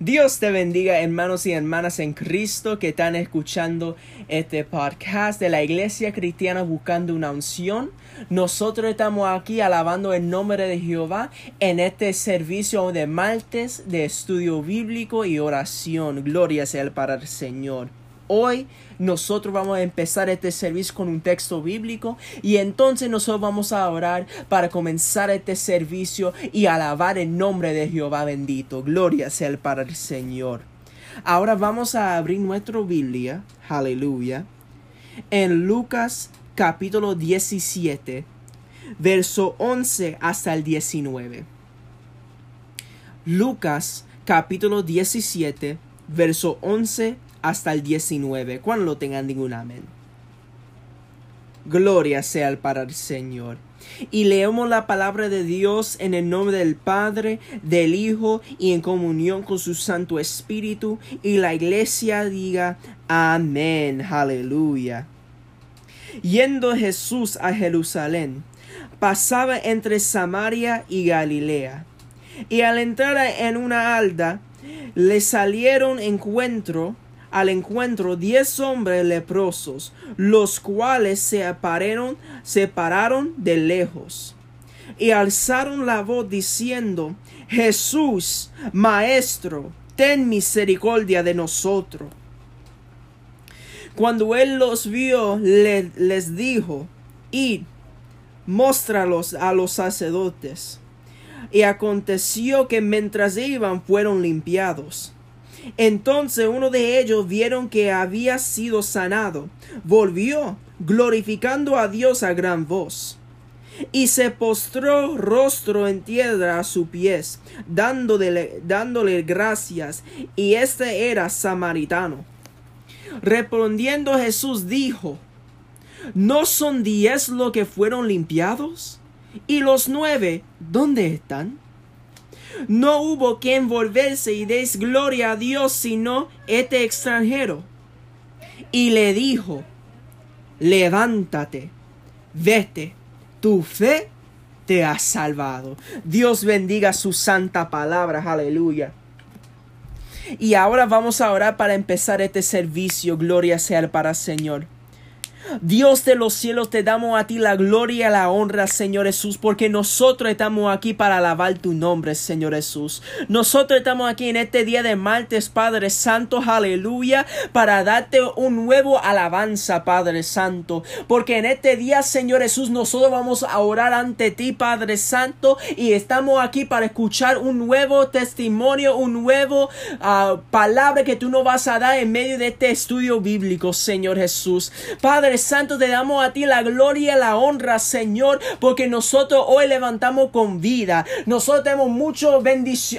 Dios te bendiga hermanos y hermanas en Cristo que están escuchando este podcast de la Iglesia Cristiana buscando una unción. Nosotros estamos aquí alabando el nombre de Jehová en este servicio de martes de estudio bíblico y oración. Gloria sea para el Señor. Hoy nosotros vamos a empezar este servicio con un texto bíblico y entonces nosotros vamos a orar para comenzar este servicio y alabar el nombre de Jehová bendito. Gloria sea para el Señor. Ahora vamos a abrir nuestra Biblia, aleluya, en Lucas capítulo 17, verso 11 hasta el 19. Lucas capítulo 17, verso 11 hasta el 19. Cuando lo tengan, ningún amén. Gloria sea para el Señor. Y leemos la palabra de Dios en el nombre del Padre, del Hijo y en comunión con su Santo Espíritu. Y la iglesia diga amén. Aleluya. Yendo Jesús a Jerusalén, pasaba entre Samaria y Galilea. Y al entrar en una alda, le salieron encuentro al encuentro diez hombres leprosos, los cuales se se pararon de lejos y alzaron la voz diciendo, Jesús, Maestro, ten misericordia de nosotros. Cuando él los vio, les dijo, Id, móstralos a los sacerdotes. Y aconteció que mientras iban fueron limpiados. Entonces uno de ellos vieron que había sido sanado, volvió, glorificando a Dios a gran voz. Y se postró rostro en tierra a sus pies, dándole, dándole gracias, y este era samaritano. Respondiendo Jesús dijo, ¿No son diez los que fueron limpiados? ¿Y los nueve dónde están? No hubo quien volverse y des gloria a Dios sino este extranjero. Y le dijo, levántate, vete, tu fe te ha salvado. Dios bendiga su santa palabra, aleluya. Y ahora vamos a orar para empezar este servicio. Gloria sea para el Señor. Dios de los cielos, te damos a ti la gloria y la honra, Señor Jesús, porque nosotros estamos aquí para alabar tu nombre, Señor Jesús. Nosotros estamos aquí en este día de martes, Padre Santo, aleluya, para darte un nuevo alabanza, Padre Santo, porque en este día, Señor Jesús, nosotros vamos a orar ante ti, Padre Santo, y estamos aquí para escuchar un nuevo testimonio, un nuevo uh, palabra que tú nos vas a dar en medio de este estudio bíblico, Señor Jesús. Padre Santo, te damos a ti la gloria y la honra, Señor, porque nosotros hoy levantamos con vida. Nosotros tenemos muchas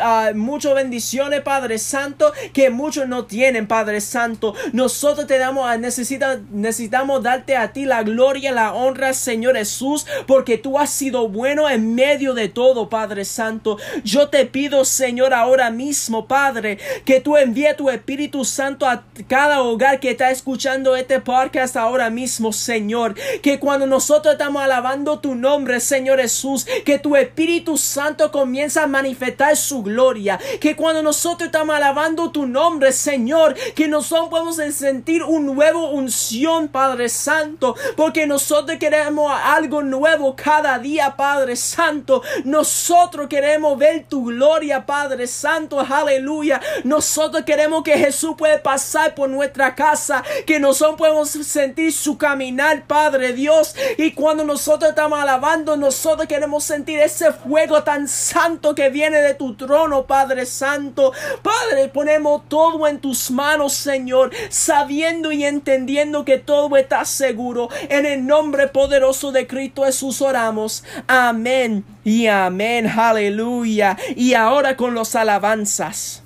ah, bendiciones, Padre Santo, que muchos no tienen, Padre Santo. Nosotros te damos, a necesita, necesitamos darte a ti la gloria y la honra, Señor Jesús, porque tú has sido bueno en medio de todo, Padre Santo. Yo te pido, Señor, ahora mismo, Padre, que tú envíe tu Espíritu Santo a cada hogar que está escuchando este podcast ahora mismo Señor. Que cuando nosotros estamos alabando tu nombre, Señor Jesús, que tu Espíritu Santo comienza a manifestar su gloria. Que cuando nosotros estamos alabando tu nombre, Señor, que nosotros podemos sentir un nuevo unción, Padre Santo, porque nosotros queremos algo nuevo cada día, Padre Santo. Nosotros queremos ver tu gloria, Padre Santo, aleluya. Nosotros queremos que Jesús pueda pasar por nuestra casa, que nosotros podemos sentir su caminar, Padre Dios. Y cuando nosotros estamos alabando, nosotros queremos sentir ese fuego tan santo que viene de tu trono, Padre Santo. Padre, ponemos todo en tus manos, Señor, sabiendo y entendiendo que todo está seguro. En el nombre poderoso de Cristo Jesús oramos. Amén y amén. Aleluya. Y ahora con los alabanzas.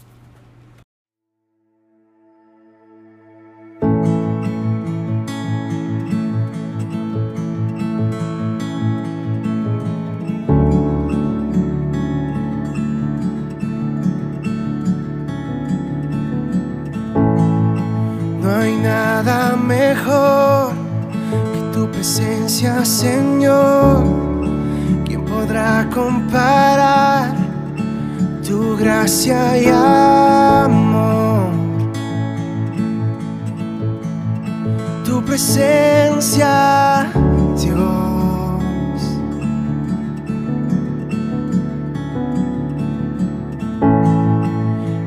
No hay nada mejor que tu presencia, Señor. ¿Quién podrá comparar tu gracia y amor? Tu presencia, Dios.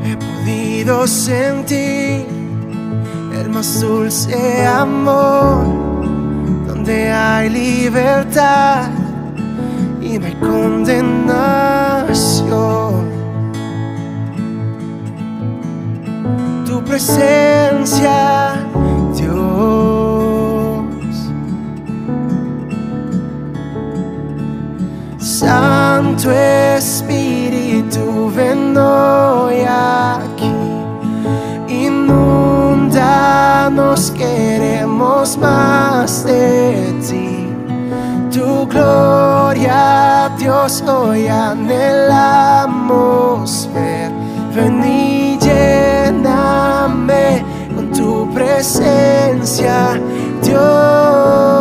He podido sentir más dulce amor, donde hay libertad y no hay condenación. Tu presencia, Dios. Santo Espíritu, ven hoy aquí. Inundanos, queremos más de ti. Tu gloria, Dios, hoy anhelamos ver. Ven y lléname con tu presencia, Dios.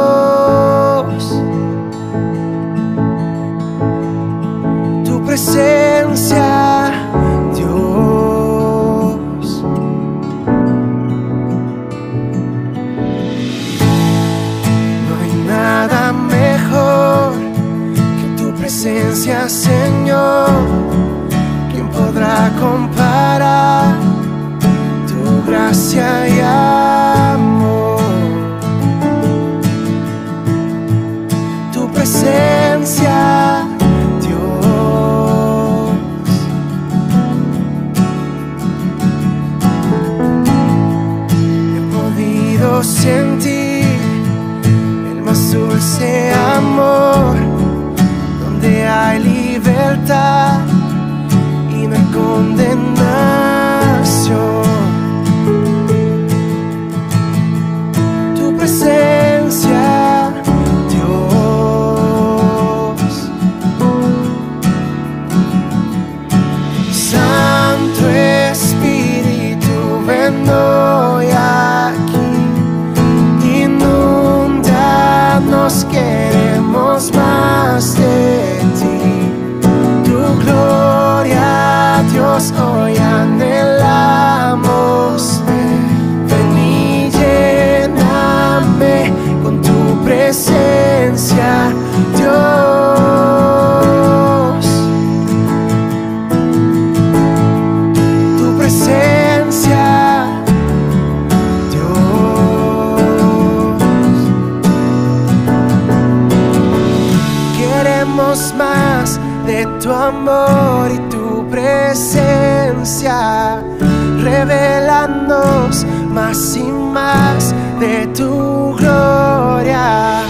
Presencia, Señor. De tu gloria.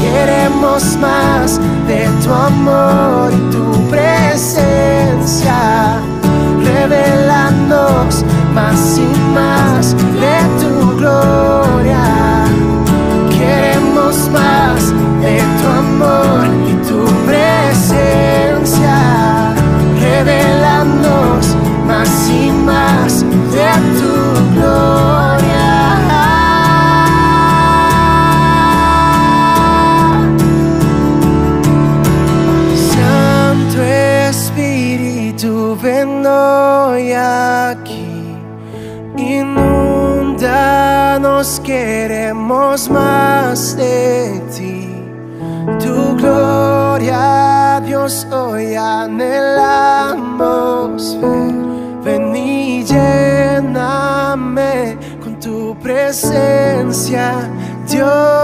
Queremos más de tu amor presencia, Dios.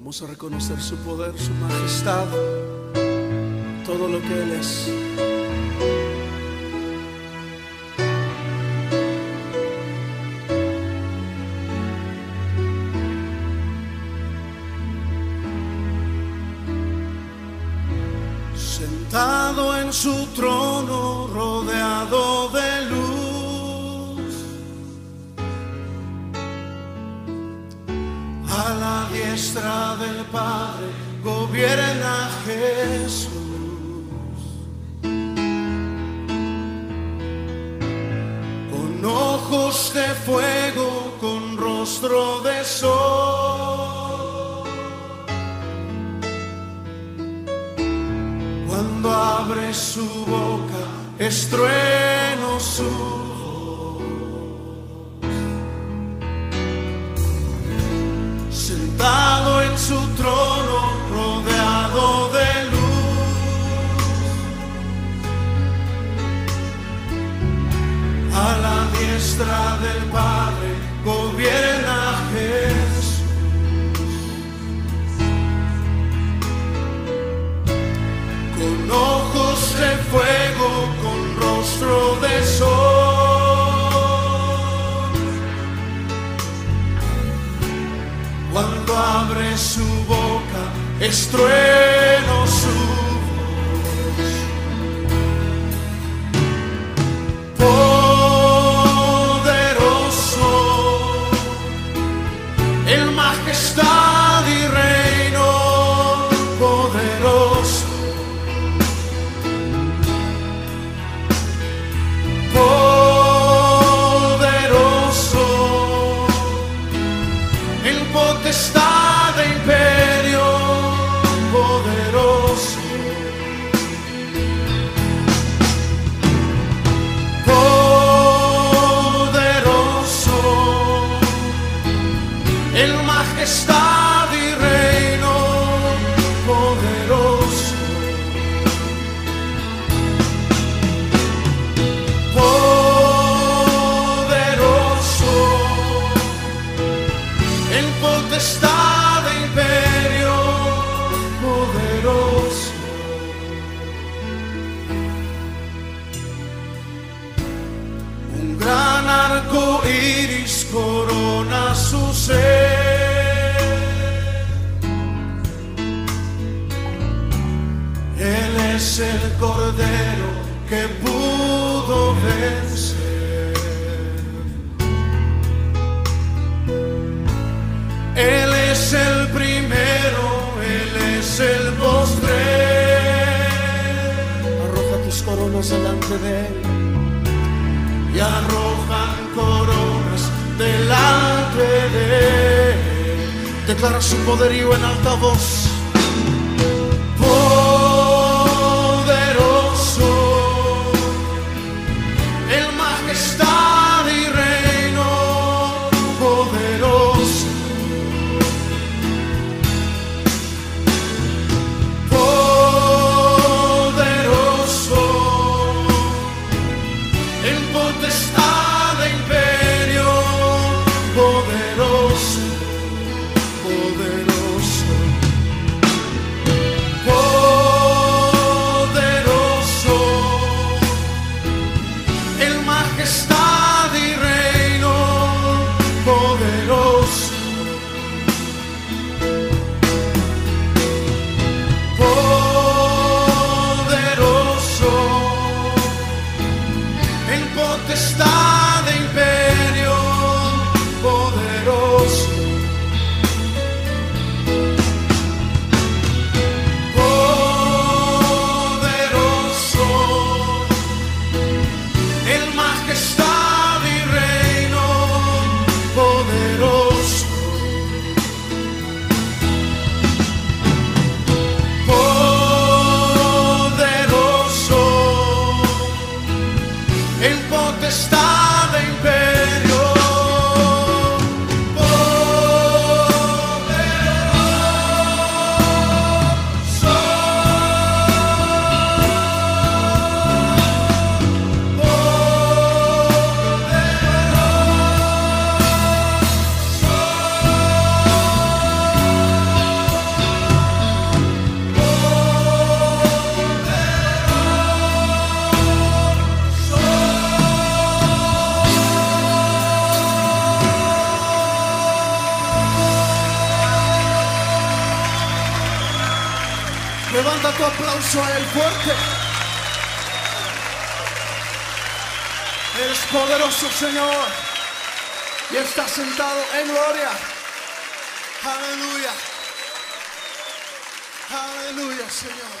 Vamos a reconocer su poder, su majestad, todo lo que Él es. Sentado en su trono, Declara su poderío en alta voz. poderoso Señor. Y está sentado en gloria. Aleluya. Aleluya, Señor.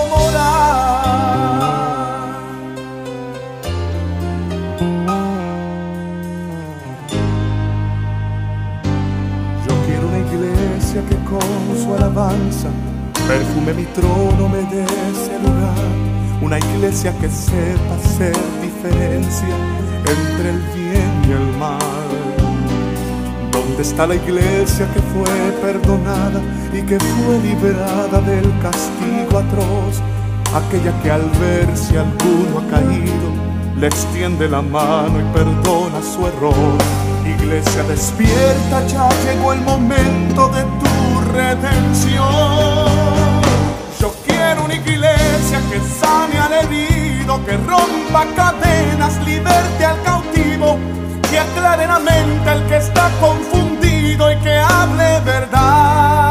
alabanza perfume mi trono, me dé ese lugar. Una iglesia que sepa hacer diferencia entre el bien y el mal. ¿Dónde está la iglesia que fue perdonada y que fue liberada del castigo atroz? Aquella que al ver si alguno ha caído, le extiende la mano y perdona su error. Iglesia despierta, ya llegó el momento de tu redención. Yo quiero una iglesia que sane al herido, que rompa cadenas, liberte al cautivo, que aclare la mente al que está confundido y que hable verdad.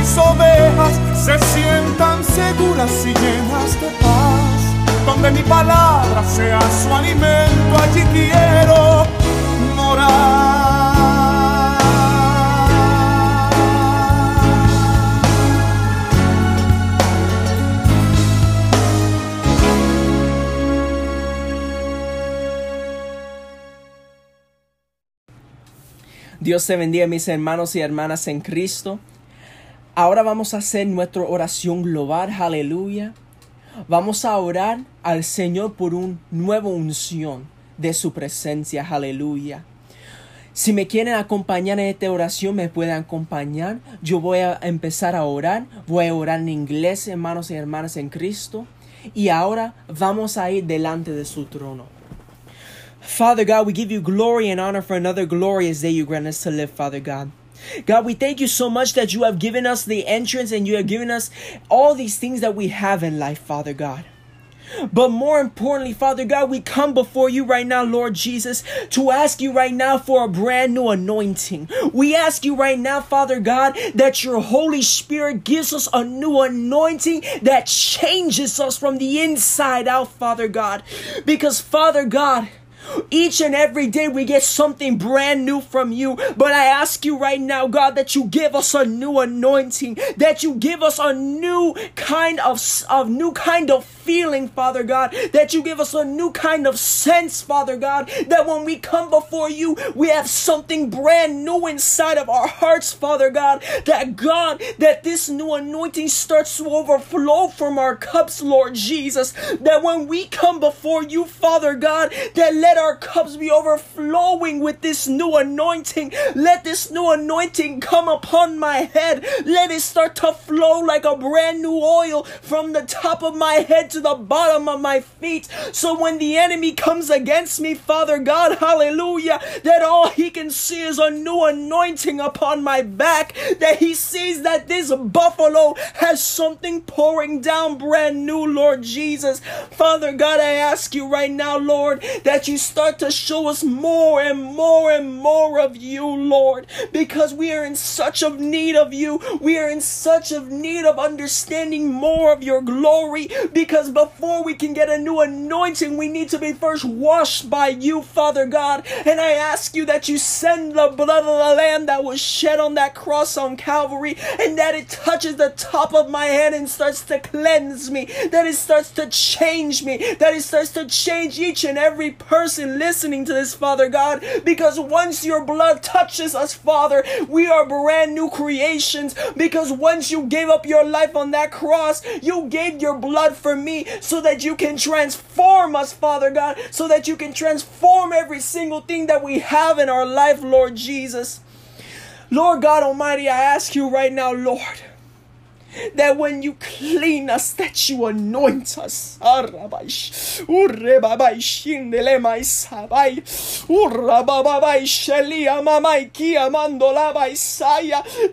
Mis ovejas se sientan seguras y llenas de paz. Donde mi palabra sea su alimento, allí quiero morar. Dios te bendiga mis hermanos y hermanas en Cristo. Ahora vamos a hacer nuestra oración global, aleluya. Vamos a orar al Señor por una nueva unción de su presencia, aleluya. Si me quieren acompañar en esta oración, me pueden acompañar. Yo voy a empezar a orar. Voy a orar en inglés, hermanos y hermanas en Cristo. Y ahora vamos a ir delante de su trono. Father God, we give you glory and honor for another glorious day you grant us to live, Father God. God, we thank you so much that you have given us the entrance and you have given us all these things that we have in life, Father God. But more importantly, Father God, we come before you right now, Lord Jesus, to ask you right now for a brand new anointing. We ask you right now, Father God, that your Holy Spirit gives us a new anointing that changes us from the inside out, Father God. Because, Father God, Each and every day we get something brand new from you. But I ask you right now, God, that you give us a new anointing, that you give us a new kind of, of new kind of feeling, Father God, that you give us a new kind of sense, Father God, that when we come before you, we have something brand new inside of our hearts, Father God, that God, that this new anointing starts to overflow from our cups, Lord Jesus, that when we come before you, Father God, that let our cups be overflowing with this new anointing. Let this new anointing come upon my head. Let it start to flow like a brand new oil from the top of my head to the bottom of my feet. So when the enemy comes against me, Father God, hallelujah, that all he can see is a new anointing upon my back. That he sees that this buffalo has something pouring down brand new, Lord Jesus. Father God, I ask you right now, Lord, that you start to show us more and more and more of you, Lord, because we are in such of need of you. We are in such of need of understanding more of your glory because before we can get a new anointing, we need to be first washed by you, Father God. And I ask you that you send the blood of the Lamb that was shed on that cross on Calvary and that it touches the top of my head and starts to cleanse me, that it starts to change me, that it starts to change each and every person listening to this, Father God. Because once your blood touches us, Father, we are brand new creations. Because once you gave up your life on that cross, you gave your blood for me so that you can transform us, Father God, so that you can transform every single thing that we have in our life, Lord Jesus. Lord God Almighty, I ask you right now, Lord, that when you clean us, that you anoint us.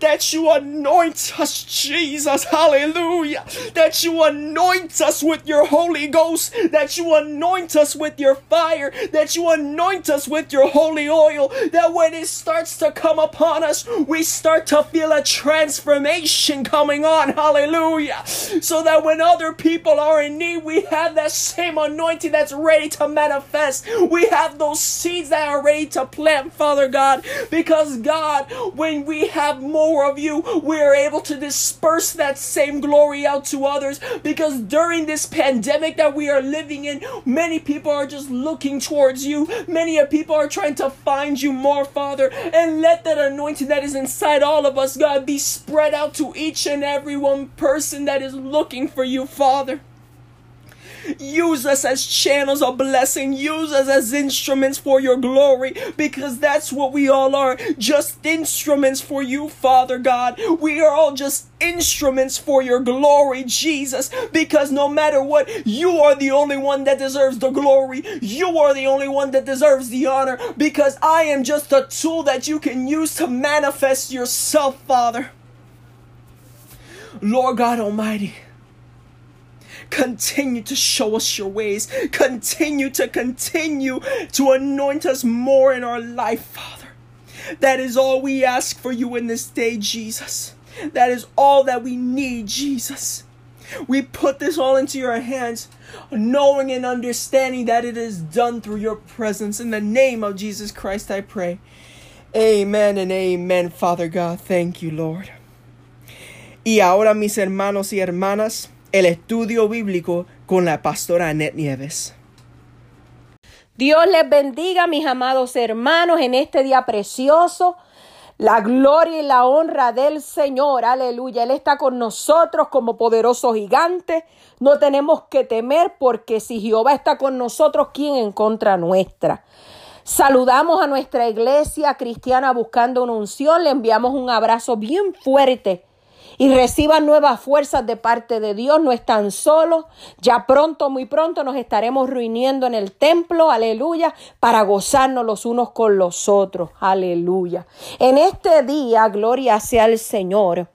That you anoint us, Jesus, hallelujah, that you anoint us with your Holy Ghost, that you anoint us with your fire, that you anoint us with your holy oil, that when it starts to come upon us, we start to feel a transformation coming on, hallelujah, so that when other people are in need, we have that same anointing that's ready to manifest. We have those seeds that are ready to plant, Father God, because God, when we have more of you, we are able to disperse that same glory out to others. Because during this pandemic that we are living in, many people are just looking towards you. Many people are trying to find you more, Father, and let that anointing that is inside all of us, God, be spread out to each and every one person that is looking for you, Father. Use us as channels of blessing. Use us as instruments for your glory because that's what we all are. Just instruments for you, Father God. We are all just instruments for your glory, Jesus, because no matter what, you are the only one that deserves the glory. You are the only one that deserves the honor because I am just a tool that you can use to manifest yourself, Father. Lord God Almighty. Continue to show us your ways. Continue to continue to anoint us more in our life, Father. That is all we ask for you in this day, Jesus. That is all that we need, Jesus. We put this all into your hands, knowing and understanding that it is done through your presence. In the name of Jesus Christ, I pray. Amen and amen, Father God. Thank you, Lord. Y ahora, mis hermanos y hermanas, el estudio bíblico con la pastora Annette Nieves. Dios les bendiga, mis amados hermanos, en este día precioso. La gloria y la honra del Señor, aleluya. Él está con nosotros como poderoso gigante. No tenemos que temer porque si Jehová está con nosotros, ¿quién en contra nuestra? Saludamos a nuestra iglesia cristiana buscando una unción. Le enviamos un abrazo bien fuerte y reciban nuevas fuerzas de parte de Dios. No están solos. Ya pronto, muy pronto nos estaremos reuniendo en el templo, aleluya, para gozarnos los unos con los otros, aleluya. En este día, gloria sea al Señor,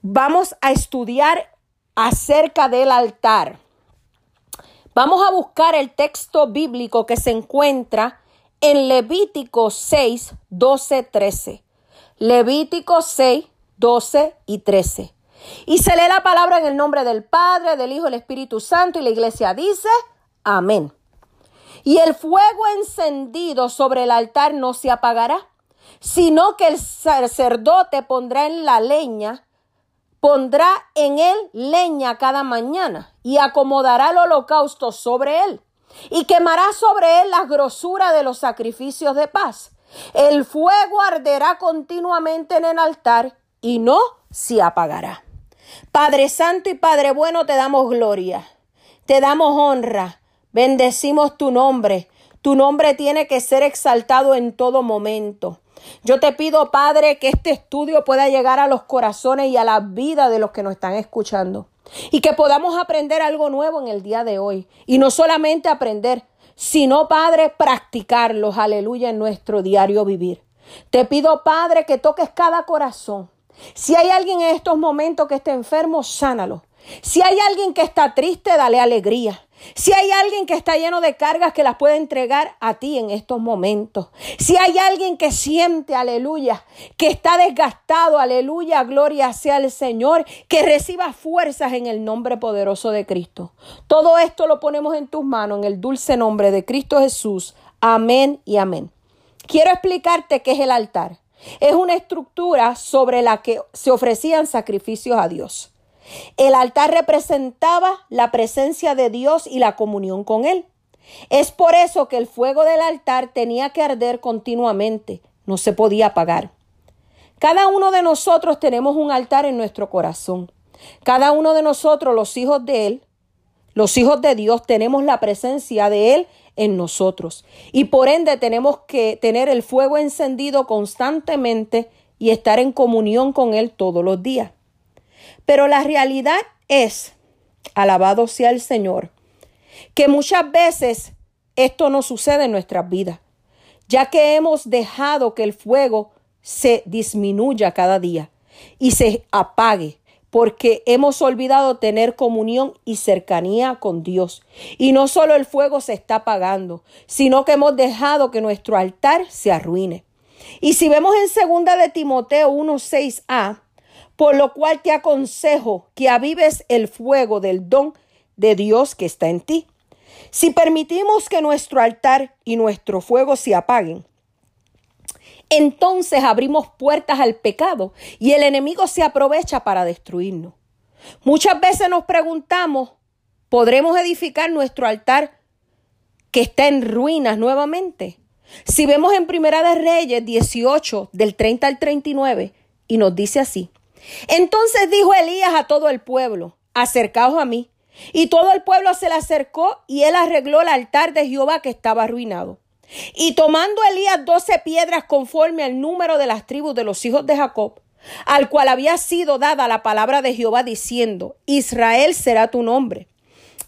vamos a estudiar acerca del altar. Vamos a buscar el texto bíblico que se encuentra en Levítico 6, 12, 13. Levítico 6, 12 y 13. Y se lee la palabra en el nombre del Padre, del Hijo del Espíritu Santo y la iglesia dice, amén. Y el fuego encendido sobre el altar no se apagará, sino que el sacerdote pondrá en la leña, pondrá en él leña cada mañana y acomodará el holocausto sobre él y quemará sobre él la grosura de los sacrificios de paz. El fuego arderá continuamente en el altar y no se apagará. Padre Santo y Padre Bueno, te damos gloria, te damos honra, bendecimos tu nombre. Tu nombre tiene que ser exaltado en todo momento. Yo te pido, Padre, que este estudio pueda llegar a los corazones y a la vida de los que nos están escuchando. Y que podamos aprender algo nuevo en el día de hoy. Y no solamente aprender, sino, Padre, practicarlos, aleluya, en nuestro diario vivir. Te pido, Padre, que toques cada corazón. Si hay alguien en estos momentos que esté enfermo, sánalo. Si hay alguien que está triste, dale alegría. Si hay alguien que está lleno de cargas que las puede entregar a ti en estos momentos. Si hay alguien que siente, aleluya, que está desgastado, aleluya, gloria sea el Señor, que reciba fuerzas en el nombre poderoso de Cristo. Todo esto lo ponemos en tus manos en el dulce nombre de Cristo Jesús. Amén y amén. Quiero explicarte qué es el altar. Es una estructura sobre la que se ofrecían sacrificios a Dios. El altar representaba la presencia de Dios y la comunión con Él. Es por eso que el fuego del altar tenía que arder continuamente, no se podía apagar. Cada uno de nosotros tenemos un altar en nuestro corazón. Cada uno de nosotros, los hijos de Él, los hijos de Dios, tenemos la presencia de Él en nosotros. Y por ende tenemos que tener el fuego encendido constantemente y estar en comunión con Él todos los días. Pero la realidad es, alabado sea el Señor, que muchas veces esto no sucede en nuestras vidas, ya que hemos dejado que el fuego se disminuya cada día y se apague, porque hemos olvidado tener comunión y cercanía con Dios. Y no solo el fuego se está apagando, sino que hemos dejado que nuestro altar se arruine. Y si vemos en segunda de Timoteo 1:6a, por lo cual te aconsejo que avives el fuego del don de Dios que está en ti. Si permitimos que nuestro altar y nuestro fuego se apaguen, entonces abrimos puertas al pecado y el enemigo se aprovecha para destruirnos. Muchas veces nos preguntamos, ¿podremos edificar nuestro altar que está en ruinas nuevamente? Si vemos en Primera de Reyes 18, del 30 al 39, y nos dice así, entonces dijo Elías a todo el pueblo, acercaos a mí. Y todo el pueblo se le acercó y él arregló el altar de Jehová que estaba arruinado. Y tomando Elías doce piedras conforme al número de las tribus de los hijos de Jacob, al cual había sido dada la palabra de Jehová diciendo, Israel será tu nombre,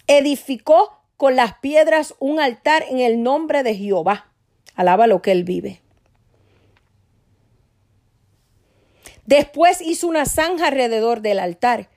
edificó con las piedras un altar en el nombre de Jehová. Alaba lo que él vive. Después hizo una zanja alrededor del altar,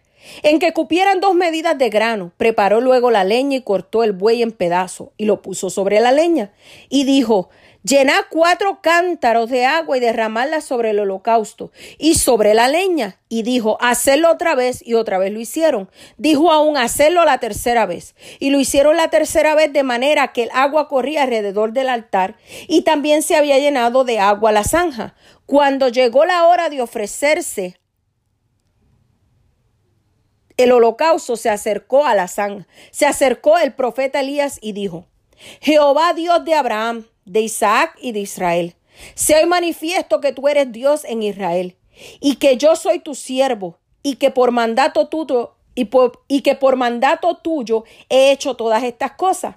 en que cupieran dos medidas de grano. Preparó luego la leña y cortó el buey en pedazos y lo puso sobre la leña. Y dijo, Llenad cuatro cántaros de agua y derramadla sobre el holocausto y sobre la leña. Y dijo, hacerlo otra vez y otra vez lo hicieron. Dijo aún, hacerlo la tercera vez. Y lo hicieron la tercera vez de manera que el agua corría alrededor del altar y también se había llenado de agua la zanja. Cuando llegó la hora de ofrecerse el holocausto, se acercó a la zanja. Se acercó el profeta Elías y dijo, Jehová Dios de Abraham, de Isaac y de Israel, se hoy manifiesto que tú eres Dios en Israel y que yo soy tu siervo y que por mandato tuyo y, y que por mandato tuyo he hecho todas estas cosas.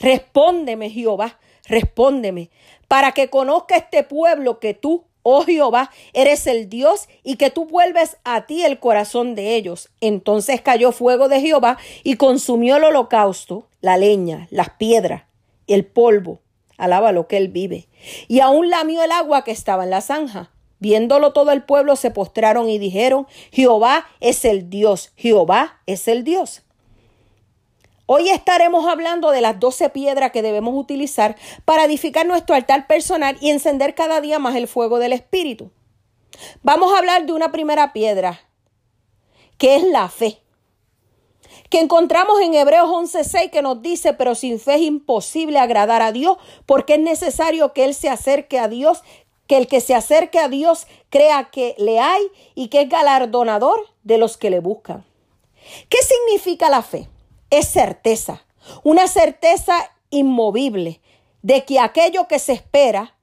Respóndeme, Jehová, respóndeme, para que conozca este pueblo que tú, oh Jehová, eres el Dios y que tú vuelves a ti el corazón de ellos. Entonces cayó fuego de Jehová y consumió el holocausto, la leña, las piedras, el polvo. Alaba lo que él vive. Y aún lamió el agua que estaba en la zanja. Viéndolo todo el pueblo se postraron y dijeron, Jehová es el Dios, Jehová es el Dios. Hoy estaremos hablando de las doce piedras que debemos utilizar para edificar nuestro altar personal y encender cada día más el fuego del Espíritu. Vamos a hablar de una primera piedra, que es la fe. que encontramos en Hebreos 11:6 que nos dice, pero sin fe es imposible agradar a Dios, porque es necesario que Él se acerque a Dios, que el que se acerque a Dios crea que le hay y que es galardonador de los que le buscan. ¿Qué significa la fe? Es certeza, una certeza inmovible de que aquello que se espera,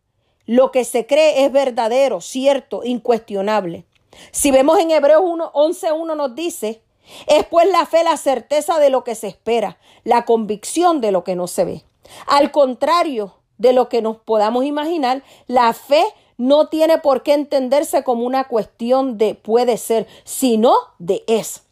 lo que se cree es verdadero, cierto, incuestionable. Si vemos en Hebreos 1, 11.1 nos dice, es pues la fe la certeza de lo que se espera, la convicción de lo que no se ve. Al contrario de lo que nos podamos imaginar, la fe no tiene por qué entenderse como una cuestión de puede ser, sino de es.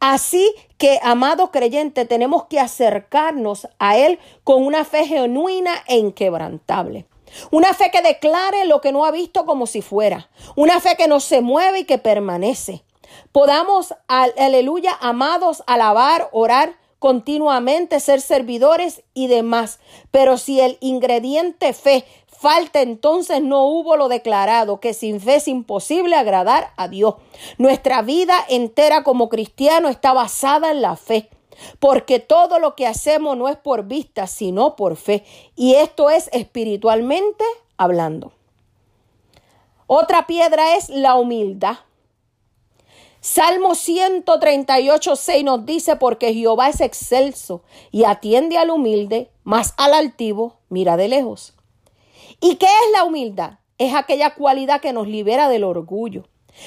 Así que, amado creyente, tenemos que acercarnos a Él con una fe genuina e inquebrantable. Una fe que declare lo que no ha visto como si fuera. Una fe que no se mueve y que permanece. Podamos, aleluya, amados, alabar, orar continuamente, ser servidores y demás. Pero si el ingrediente fe falta, entonces no hubo lo declarado, que sin fe es imposible agradar a Dios. Nuestra vida entera como cristiano está basada en la fe. Porque todo lo que hacemos no es por vista, sino por fe. Y esto es espiritualmente hablando. Otra piedra es la humildad. Salmo 138, 6 nos dice, porque Jehová es excelso y atiende al humilde, mas al altivo mira de lejos. ¿Y qué es la humildad? Es aquella cualidad que nos libera del orgullo.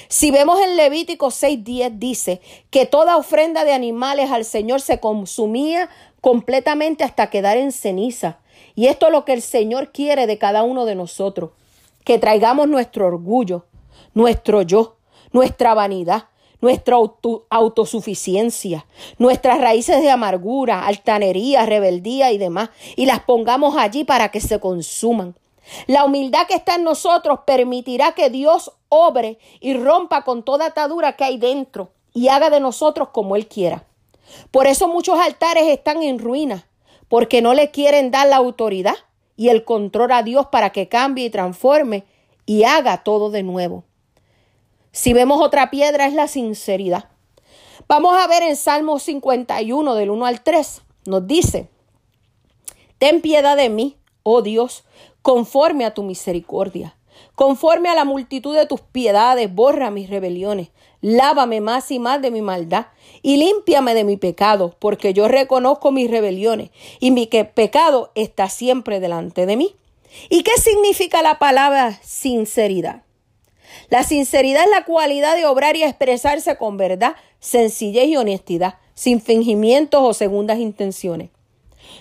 Si vemos en Levítico 6:10 dice que toda ofrenda de animales al Señor se consumía completamente hasta quedar en ceniza. Y esto es lo que el Señor quiere de cada uno de nosotros, que traigamos nuestro orgullo, nuestro yo, nuestra vanidad, nuestra auto- autosuficiencia, nuestras raíces de amargura, altanería, rebeldía y demás, y las pongamos allí para que se consuman. La humildad que está en nosotros permitirá que Dios obre y rompa con toda atadura que hay dentro y haga de nosotros como Él quiera. Por eso muchos altares están en ruina, porque no le quieren dar la autoridad y el control a Dios para que cambie y transforme y haga todo de nuevo. Si vemos otra piedra es la sinceridad. Vamos a ver en Salmo 51 del 1 al 3. Nos dice, Ten piedad de mí, oh Dios, conforme a tu misericordia. Conforme a la multitud de tus piedades, borra mis rebeliones. Lávame más y más de mi maldad y límpiame de mi pecado, porque yo reconozco mis rebeliones y mi pecado está siempre delante de mí. ¿Y qué significa la palabra sinceridad? La sinceridad es la cualidad de obrar y expresarse con verdad, sencillez y honestidad, sin fingimientos o segundas intenciones.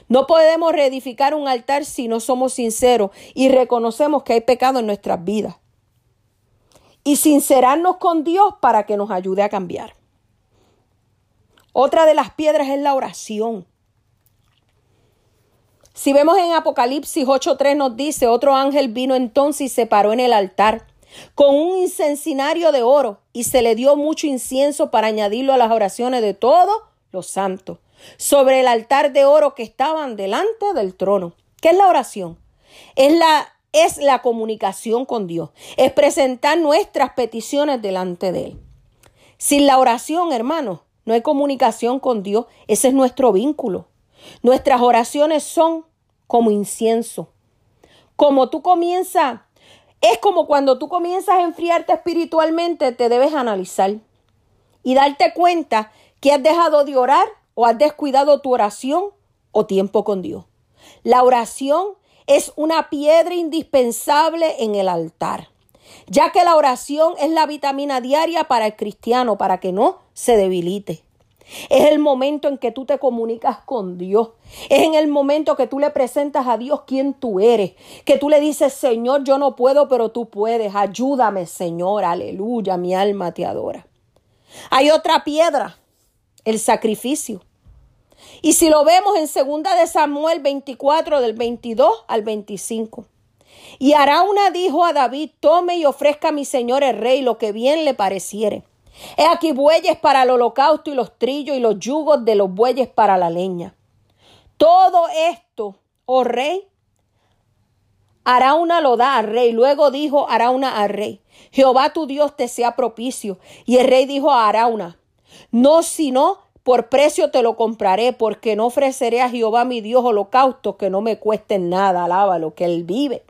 No podemos reedificar un altar si no somos sinceros y reconocemos que hay pecado en nuestras vidas. Y sincerarnos con Dios para que nos ayude a cambiar. Otra de las piedras es la oración. Si vemos en Apocalipsis 8.3 nos dice, otro ángel vino entonces y se paró en el altar con un incensario de oro y se le dio mucho incienso para añadirlo a las oraciones de todos los santos sobre el altar de oro que estaban delante del trono. ¿Qué es la oración? Es la, es la comunicación con Dios, es presentar nuestras peticiones delante de Él. Sin la oración, hermanos, no hay comunicación con Dios. Ese es nuestro vínculo. Nuestras oraciones son como incienso. Como tú comienzas, es como cuando tú comienzas a enfriarte espiritualmente, te debes analizar y darte cuenta que has dejado de orar o has descuidado tu oración o tiempo con Dios. La oración es una piedra indispensable en el altar, ya que la oración es la vitamina diaria para el cristiano, para que no se debilite. Es el momento en que tú te comunicas con Dios. Es en el momento que tú le presentas a Dios quién tú eres. Que tú le dices, Señor, yo no puedo, pero tú puedes. Ayúdame, Señor. Aleluya, mi alma te adora. Hay otra piedra, el sacrificio. Y si lo vemos en 2 de Samuel 24 del 22 al 25. Y Arauna dijo a David, tome y ofrezca a mi señor el rey lo que bien le pareciere. He aquí bueyes para el holocausto y los trillos y los yugos de los bueyes para la leña. Todo esto, oh rey, Arauna lo da al rey. Luego dijo Arauna al rey, Jehová tu Dios te sea propicio. Y el rey dijo a Arauna, no sino por precio te lo compraré, porque no ofreceré a Jehová mi Dios holocaustos que no me cuesten nada, alábalo, que él vive.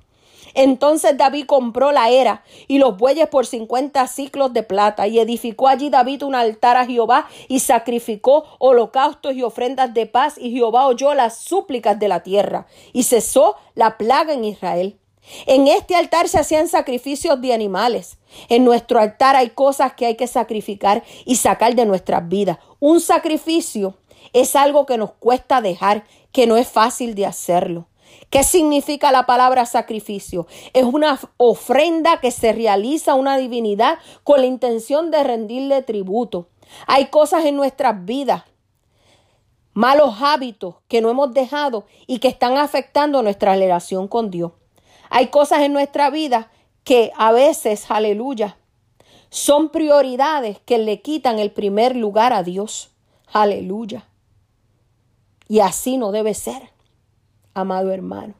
Entonces David compró la era y los bueyes por cincuenta ciclos de plata y edificó allí David un altar a Jehová y sacrificó holocaustos y ofrendas de paz y Jehová oyó las súplicas de la tierra y cesó la plaga en Israel. En este altar se hacían sacrificios de animales. En nuestro altar hay cosas que hay que sacrificar y sacar de nuestras vidas. Un sacrificio es algo que nos cuesta dejar, que no es fácil de hacerlo. ¿Qué significa la palabra sacrificio? Es una ofrenda que se realiza a una divinidad con la intención de rendirle tributo. Hay cosas en nuestras vidas, malos hábitos que no hemos dejado y que están afectando nuestra relación con Dios. Hay cosas en nuestra vida que a veces, aleluya, son prioridades que le quitan el primer lugar a Dios. Aleluya. Y así no debe ser amado hermano.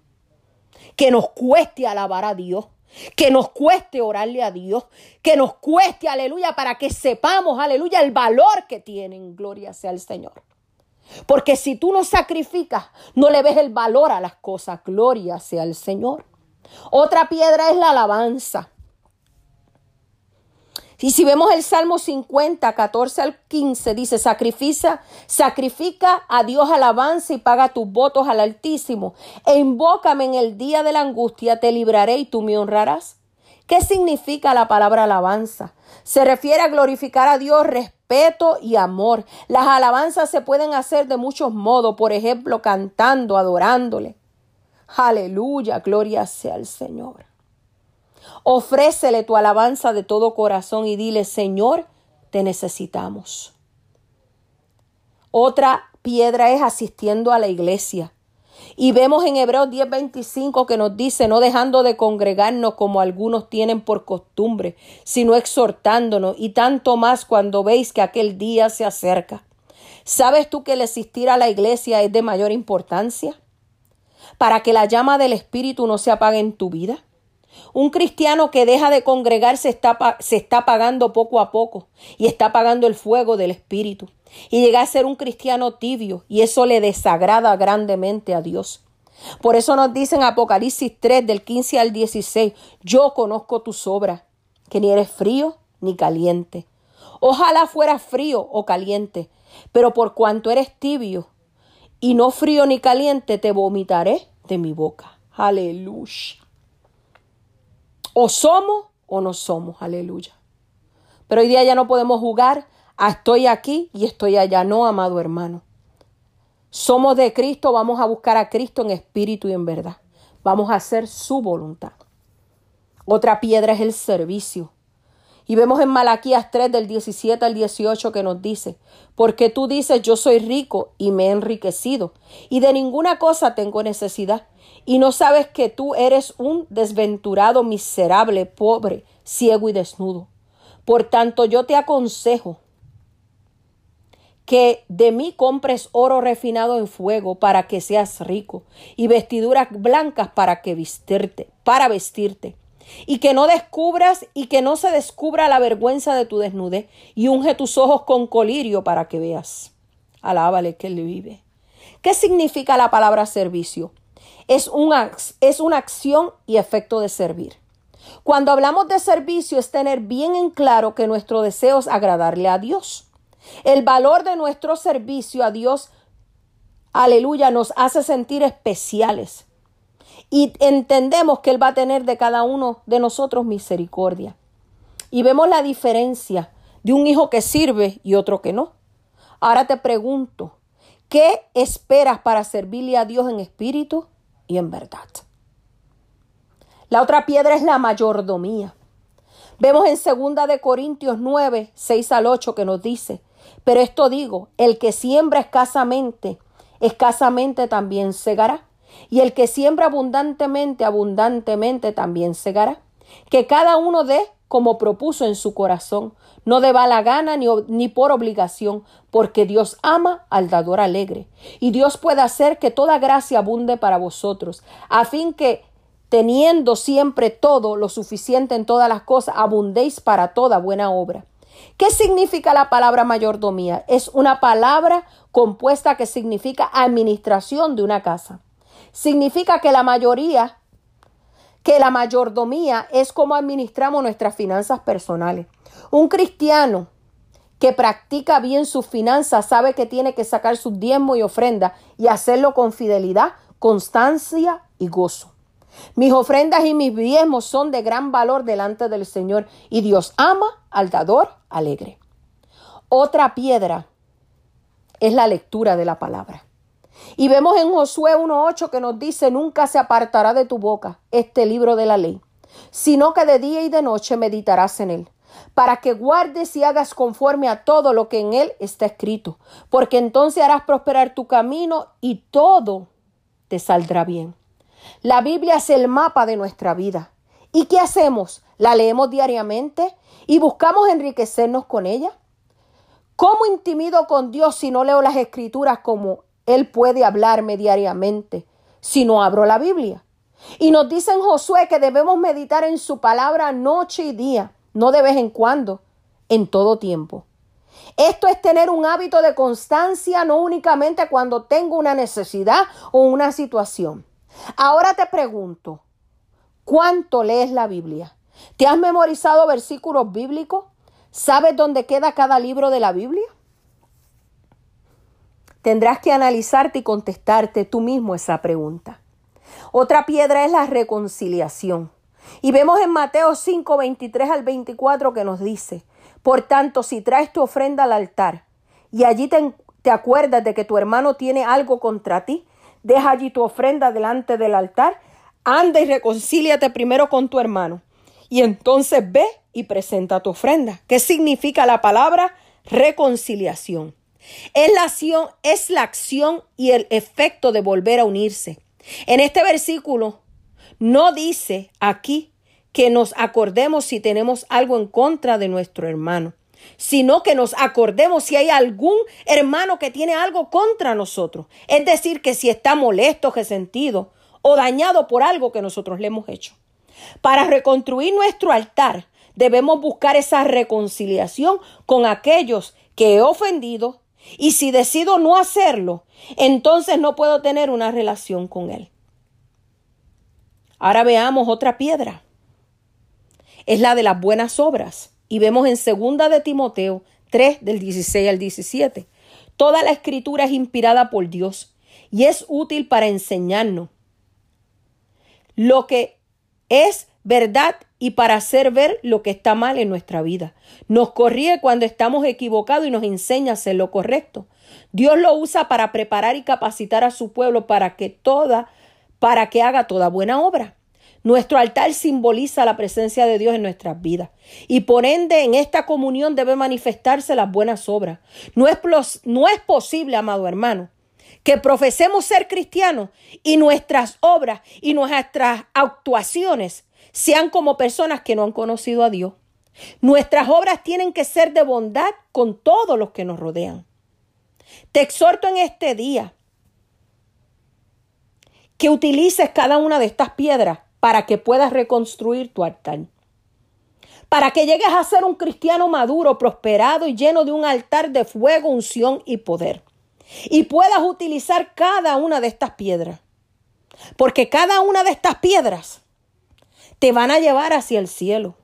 Que nos cueste alabar a Dios. Que nos cueste orarle a Dios. Que nos cueste, aleluya, para que sepamos, aleluya, el valor que tienen. Gloria sea al Señor. Porque si tú no sacrificas, no le ves el valor a las cosas. Gloria sea al Señor. Otra piedra es la alabanza. Y si vemos el Salmo 50, 14 al 15, dice, sacrifica, sacrifica a Dios alabanza y paga tus votos al Altísimo. E invócame en el día de la angustia, te libraré y tú me honrarás. ¿Qué significa la palabra alabanza? Se refiere a glorificar a Dios, respeto y amor. Las alabanzas se pueden hacer de muchos modos, por ejemplo, cantando, adorándole. Aleluya, gloria sea al Señor. Ofrécele tu alabanza de todo corazón y dile, Señor, te necesitamos. Otra piedra es asistiendo a la iglesia. Y vemos en Hebreos 10:25 que nos dice, no dejando de congregarnos como algunos tienen por costumbre, sino exhortándonos, y tanto más cuando veis que aquel día se acerca. ¿Sabes tú que el asistir a la iglesia es de mayor importancia? Para que la llama del Espíritu no se apague en tu vida. Un cristiano que deja de congregarse está, se está apagando poco a poco y está apagando el fuego del Espíritu. Y llega a ser un cristiano tibio y eso le desagrada grandemente a Dios. Por eso nos dice en Apocalipsis 3 del 15 al 16, yo conozco tus obras, que ni eres frío ni caliente. Ojalá fueras frío o caliente, pero por cuanto eres tibio y no frío ni caliente, te vomitaré de mi boca. Aleluya. O somos o no somos, aleluya. Pero hoy día ya no podemos jugar a estoy aquí y estoy allá. No, amado hermano. Somos de Cristo, vamos a buscar a Cristo en espíritu y en verdad. Vamos a hacer su voluntad. Otra piedra es el servicio. Y vemos en Malaquías 3 del 17 al 18 que nos dice, porque tú dices yo soy rico y me he enriquecido y de ninguna cosa tengo necesidad y no sabes que tú eres un desventurado, miserable, pobre, ciego y desnudo. Por tanto yo te aconsejo que de mí compres oro refinado en fuego para que seas rico y vestiduras blancas para que vestirte, para vestirte y que no descubras y que no se descubra la vergüenza de tu desnudez y unge tus ojos con colirio para que veas. Alábale que él vive. ¿Qué significa la palabra servicio? Es una, es una acción y efecto de servir. Cuando hablamos de servicio es tener bien en claro que nuestro deseo es agradarle a Dios. El valor de nuestro servicio a Dios, aleluya, nos hace sentir especiales. Y entendemos que Él va a tener de cada uno de nosotros misericordia. Y vemos la diferencia de un hijo que sirve y otro que no. Ahora te pregunto, ¿qué esperas para servirle a Dios en espíritu y en verdad? La otra piedra es la mayordomía. Vemos en segunda de Corintios 9, 6 al 8 que nos dice, pero esto digo, el que siembra escasamente, escasamente también segará. Y el que siembra abundantemente, abundantemente también segará. Que cada uno dé como propuso en su corazón, no de la gana ni, ni, por obligación, porque Dios ama al dador alegre. Y Dios puede hacer que toda gracia abunde para vosotros, a fin que, teniendo siempre todo lo suficiente en todas las cosas, abundéis para toda buena obra. ¿Qué significa la palabra mayordomía? Es una palabra compuesta que significa administración de una casa. Significa que la mayoría, que la mayordomía es como administramos nuestras finanzas personales. Un cristiano que practica bien sus finanzas sabe que tiene que sacar sus diezmos y ofrendas y hacerlo con fidelidad, constancia y gozo. Mis ofrendas y mis diezmos son de gran valor delante del Señor y Dios ama al dador alegre. Otra piedra es la lectura de la palabra. Y vemos en Josué 1.8 que nos dice, nunca se apartará de tu boca este libro de la ley, sino que de día y de noche meditarás en él, para que guardes y hagas conforme a todo lo que en él está escrito, porque entonces harás prosperar tu camino y todo te saldrá bien. La Biblia es el mapa de nuestra vida. ¿Y qué hacemos? ¿La leemos diariamente y buscamos enriquecernos con ella? ¿Cómo intimido con Dios si no leo las escrituras como Él puede hablarme diariamente si no abro la Biblia? Y nos dice en Josué que debemos meditar en su palabra noche y día, no de vez en cuando, en todo tiempo. Esto es tener un hábito de constancia no únicamente cuando tengo una necesidad o una situación. Ahora te pregunto, ¿cuánto lees la Biblia? ¿Te has memorizado versículos bíblicos? ¿Sabes dónde queda cada libro de la Biblia? Tendrás que analizarte y contestarte tú mismo esa pregunta. Otra piedra es la reconciliación. Y vemos en Mateo 5, 23 al 24 que nos dice, por tanto, si traes tu ofrenda al altar y allí te, acuerdas de que tu hermano tiene algo contra ti, deja allí tu ofrenda delante del altar, anda y reconcíliate primero con tu hermano. Y entonces ve y presenta tu ofrenda. ¿Qué significa la palabra reconciliación? Es la acción, es la acción y el efecto de volver a unirse. En este versículo no dice aquí que nos acordemos si tenemos algo en contra de nuestro hermano, sino que nos acordemos si hay algún hermano que tiene algo contra nosotros. Es decir, que si está molesto, resentido o dañado por algo que nosotros le hemos hecho. Para reconstruir nuestro altar, debemos buscar esa reconciliación con aquellos que he ofendido y si decido no hacerlo, entonces no puedo tener una relación con él. Ahora veamos otra piedra. Es la de las buenas obras. Y vemos en segunda de Timoteo 3 del 16 al 17. Toda la escritura es inspirada por Dios y es útil para enseñarnos lo que es verdad y para hacer ver lo que está mal en nuestra vida. Nos corrige cuando estamos equivocados y nos enseña a hacer lo correcto. Dios lo usa para preparar y capacitar a su pueblo para que toda, para que haga toda buena obra. Nuestro altar simboliza la presencia de Dios en nuestras vidas y por ende en esta comunión debe manifestarse las buenas obras. No es, no es posible, amado hermano, que profesemos ser cristianos y nuestras obras y nuestras actuaciones sean como personas que no han conocido a Dios. Nuestras obras tienen que ser de bondad con todos los que nos rodean. Te exhorto en este día que utilices cada una de estas piedras para que puedas reconstruir tu altar. Para que llegues a ser un cristiano maduro, prosperado y lleno de un altar de fuego, unción y poder. Y puedas utilizar cada una de estas piedras. Porque cada una de estas piedras te van a llevar hacia el cielo.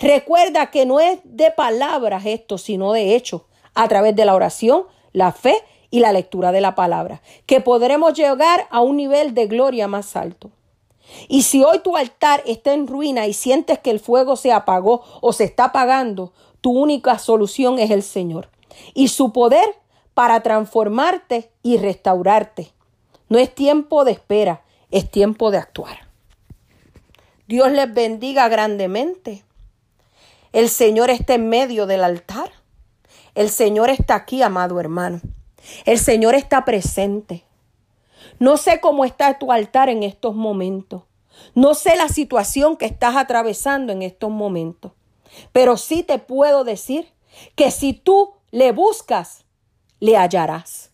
Recuerda que no es de palabras esto, sino de hechos, a través de la oración, la fe y la lectura de la palabra, que podremos llegar a un nivel de gloria más alto. Y si hoy tu altar está en ruina y sientes que el fuego se apagó o se está apagando, tu única solución es el Señor y su poder para transformarte y restaurarte. No es tiempo de espera, es tiempo de actuar. Dios les bendiga grandemente. El Señor está en medio del altar. El Señor está aquí, amado hermano. El Señor está presente. No sé cómo está tu altar en estos momentos. No sé la situación que estás atravesando en estos momentos. Pero sí te puedo decir que si tú le buscas, le hallarás.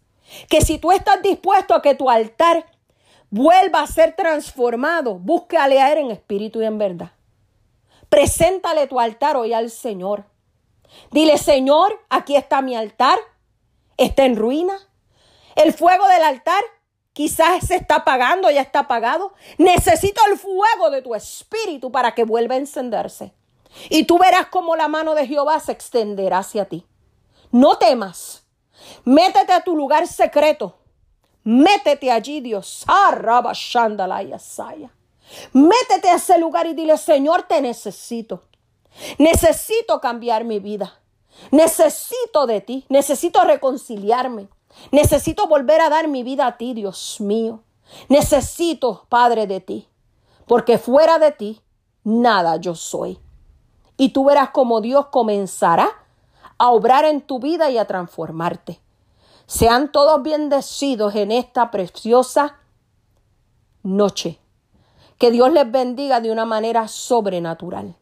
Que si tú estás dispuesto a que tu altar vuelva a ser transformado, búscale a Él en espíritu y en verdad. Preséntale tu altar hoy al Señor. Dile, Señor, aquí está mi altar. Está en ruina. El fuego del altar quizás se está apagando, ya está apagado. Necesito el fuego de tu espíritu para que vuelva a encenderse. Y tú verás cómo la mano de Jehová se extenderá hacia ti. No temas. Métete a tu lugar secreto. Métete allí, Dios. Métete a ese lugar y dile, Señor, te necesito. Necesito cambiar mi vida. Necesito de ti. Necesito reconciliarme. Necesito volver a dar mi vida a ti, Dios mío. Necesito, Padre, de ti. Porque fuera de ti, nada yo soy. Y tú verás cómo Dios comenzará a obrar en tu vida y a transformarte. Sean todos bendecidos en esta preciosa noche. Que Dios les bendiga de una manera sobrenatural.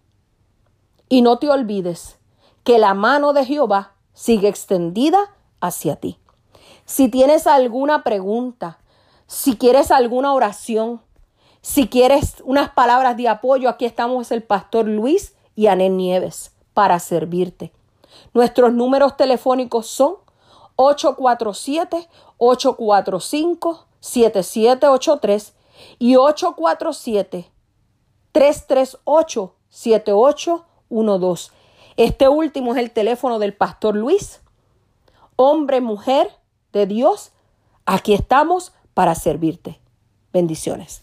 Y no te olvides que la mano de Jehová sigue extendida hacia ti. Si tienes alguna pregunta, si quieres alguna oración, si quieres unas palabras de apoyo, aquí estamos el pastor Luis y Anel Nieves para servirte. Nuestros números telefónicos son 847-845-7783 y 847-338-7812. Este último es el teléfono del pastor Luis. Hombre, mujer de Dios, aquí estamos para servirte. Bendiciones.